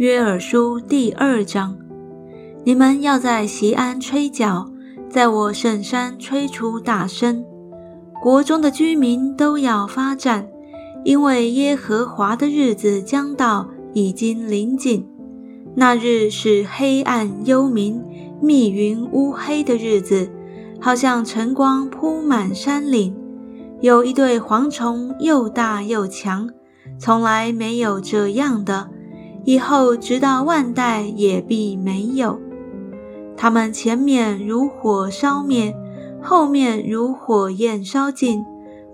约珥书第二章：你们要在西安吹角，在我圣山吹出大声。国中的居民都要发战，因为耶和华的日子将到，已经临近。那日是黑暗幽冥、密云乌黑的日子，好像晨光铺满山岭。有一对蝗虫，又大又强。从来没有这样的，以后直到万代也必没有。他们前面如火烧灭，后面如火焰烧尽。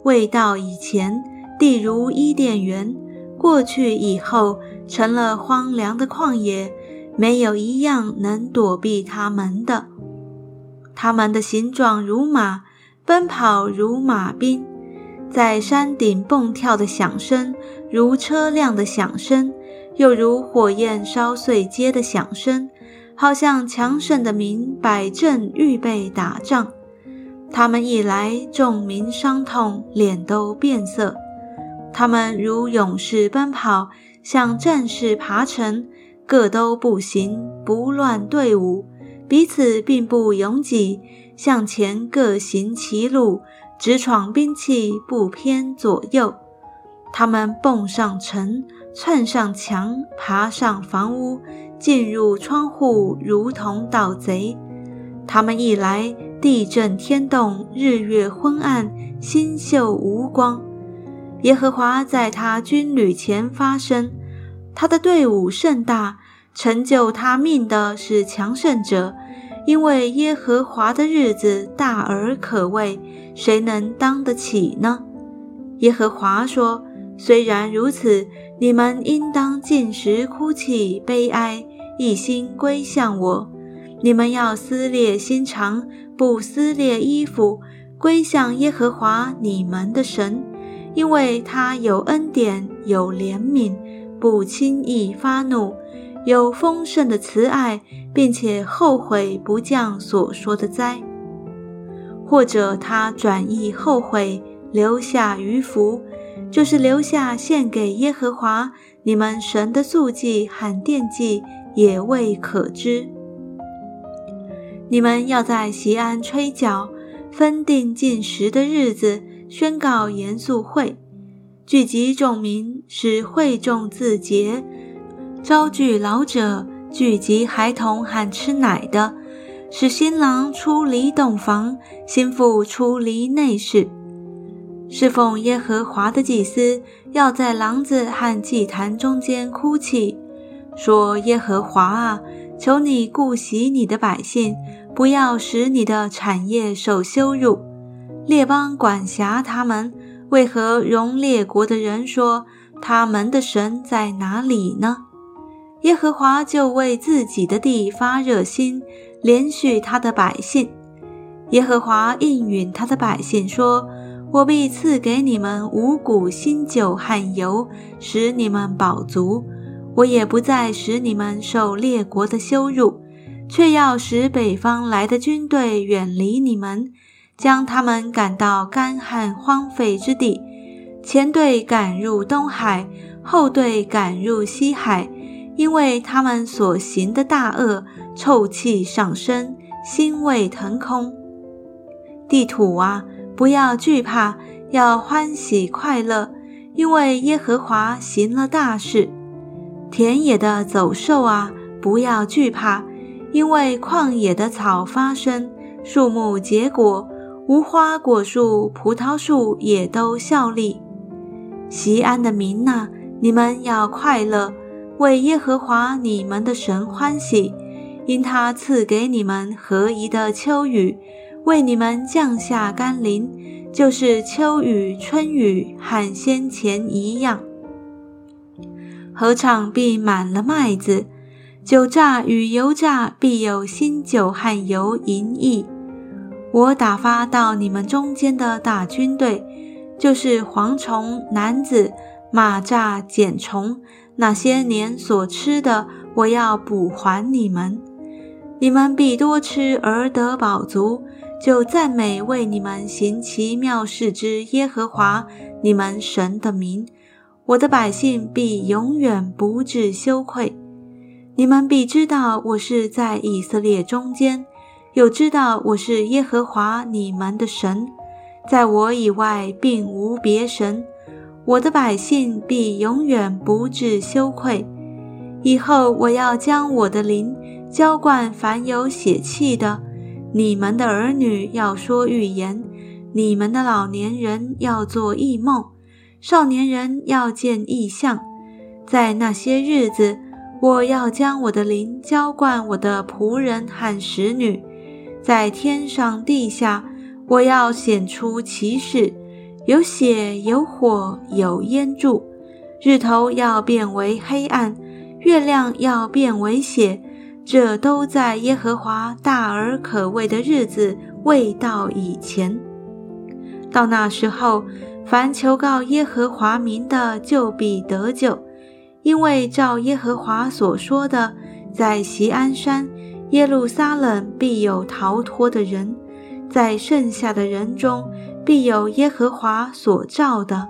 未到以前，地如伊甸园；过去以后，成了荒凉的旷野，没有一样能躲避他们的。他们的形状如马，奔跑如马兵。在山顶蹦跳的响声，如车辆的响声，又如火焰烧碎街的响声，好像强盛的民摆阵预备打仗。他们一来，众民伤痛，脸都变色。他们如勇士奔跑，像战士爬城，各都步行，不乱队伍，彼此并不拥挤，向前各行其路。直闯兵器，不偏左右。他们蹦上城，窜上墙，爬上房屋，进入窗户，如同盗贼。他们一来，地震天动，日月昏暗，星宿无光。耶和华在他军旅前发声，他的队伍甚大，成就他命的是强盛者。因为耶和华的日子大而可畏，谁能当得起呢？耶和华说：“虽然如此，你们应当尽时、哭泣、悲哀，一心归向我。你们要撕裂心肠，不撕裂衣服，归向耶和华你们的神，因为他有恩典，有怜悯，不轻易发怒。”有丰盛的慈爱，并且后悔不降所说的灾，或者他转意后悔，留下余福，就是留下献给耶和华你们神的素祭和奠祭，也未可知。你们要在西安吹角，分定进食的日子，宣告严肃会，聚集众民，使会众自洁。招聚老者，聚集孩童和吃奶的，使新郎出离洞房，新妇出离内室。侍奉耶和华的祭司要在廊子和祭坛中间哭泣，说：“耶和华啊，求你顾惜你的百姓，不要使你的产业受羞辱。列邦管辖他们，为何容列国的人说他们的神在哪里呢？”耶和华就为自己的地发热心，连续他的百姓。耶和华应允他的百姓说：“我必赐给你们五谷、新酒和油，使你们饱足。我也不再使你们受列国的羞辱，却要使北方来的军队远离你们，将他们赶到干旱荒废之地。前队赶入东海，后队赶入西海。”因为他们所行的大恶，臭气上升，腥味腾空。地土啊，不要惧怕，要欢喜快乐，因为耶和华行了大事。田野的走兽啊，不要惧怕，因为旷野的草发生，树木结果，无花果树、葡萄树也都效力。西安的民呐，你们要快乐。为耶和华你们的神欢喜，因他赐给你们合宜的秋雨，为你们降下甘霖，就是秋雨、春雨和先前一样。禾场必满了麦子，酒榨与油榨必有新酒和油盈溢。我打发到你们中间的大军队，就是蝗虫、男子、马蚱、茧虫。那些年所吃的，我要补还你们。你们必多吃而得饱足，就赞美为你们行奇妙事之耶和华你们神的名。我的百姓必永远不致羞愧。你们必知道我是在以色列中间，又知道我是耶和华你们的神，在我以外并无别神。我的百姓必永远不致羞愧。以后我要将我的灵浇灌凡有血气的，你们的儿女要说预言，你们的老年人要做异梦，少年人要见异象。在那些日子。我要将我的灵浇灌我的仆人和使女，在天上地下，我要显出奇事，有血有火有烟柱，日头要变为黑暗，月亮要变为血，这都在耶和华大而可畏的日子未到以前。到那时候，凡求告耶和华名的，就必得救。因为照耶和华所说的，在锡安山、耶路撒冷必有逃脱的人，在剩下的人中必有耶和华所召的。